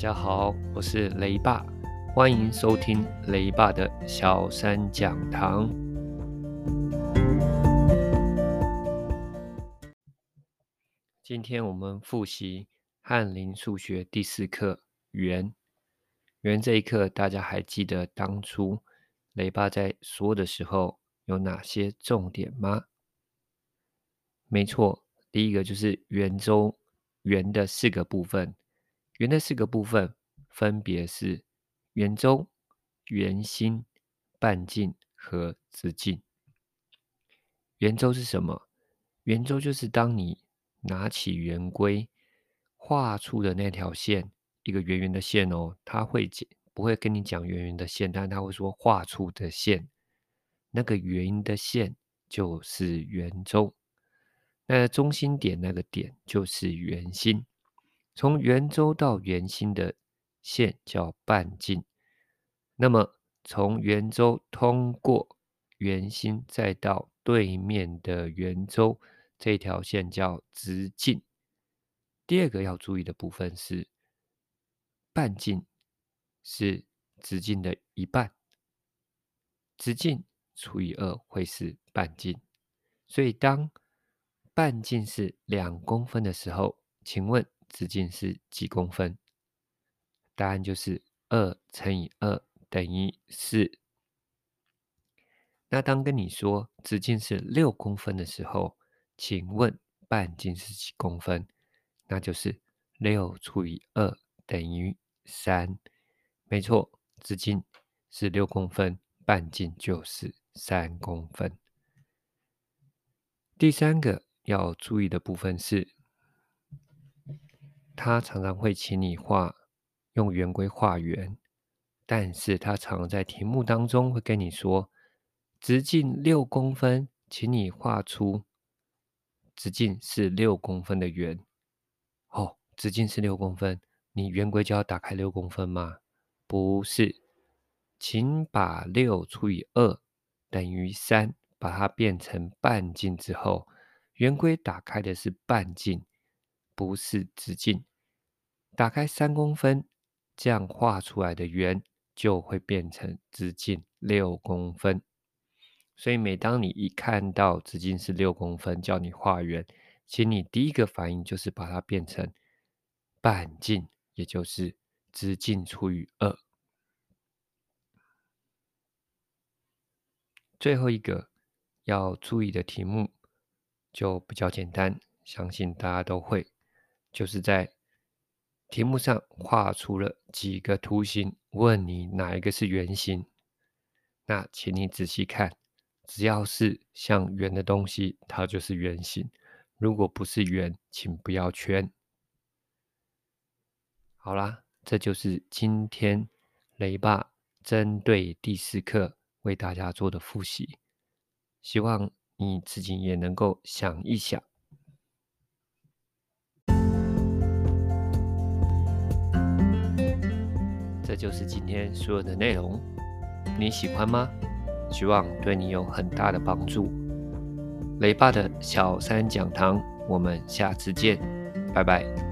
大家好，我是雷爸，欢迎收听雷爸的小三讲堂。今天我们复习翰林数学第四课圆。圆这一课，大家还记得当初雷爸在说的时候有哪些重点吗？没错，第一个就是圆周，圆的四个部分。圆的四个部分分别是圆周、圆心、半径和直径。圆周是什么？圆周就是当你拿起圆规画出的那条线，一个圆圆的线哦，它会讲不会跟你讲圆圆的线，但它会说画出的线，那个圆的线就是圆周。那中心点那个点就是圆心。从圆周到圆心的线叫半径，那么从圆周通过圆心再到对面的圆周这条线叫直径。第二个要注意的部分是，半径是直径的一半，直径除以二会是半径。所以当半径是两公分的时候，请问，直径是几公分？答案就是二乘以二等于四。那当跟你说直径是六公分的时候，请问半径是几公分？那就是六除以二等于三。没错，直径是六公分，半径就是三公分。第三个要注意的部分是。他常常会请你画，用圆规画圆，但是他常在题目当中会跟你说，直径六公分，请你画出直径是六公分的圆。哦，直径是六公分，你圆规就要打开六公分吗？不是，请把六除以二等于三，把它变成半径之后，圆规打开的是半径，不是直径。打开三公分，这样画出来的圆就会变成直径六公分。所以，每当你一看到直径是六公分，叫你画圆，请你第一个反应就是把它变成半径，也就是直径除以二。最后一个要注意的题目就比较简单，相信大家都会，就是在。题目上画出了几个图形，问你哪一个是圆形？那请你仔细看，只要是像圆的东西，它就是圆形；如果不是圆，请不要圈。好啦，这就是今天雷爸针对第四课为大家做的复习，希望你自己也能够想一想。这就是今天所有的内容，你喜欢吗？希望对你有很大的帮助。雷爸的小三讲堂，我们下次见，拜拜。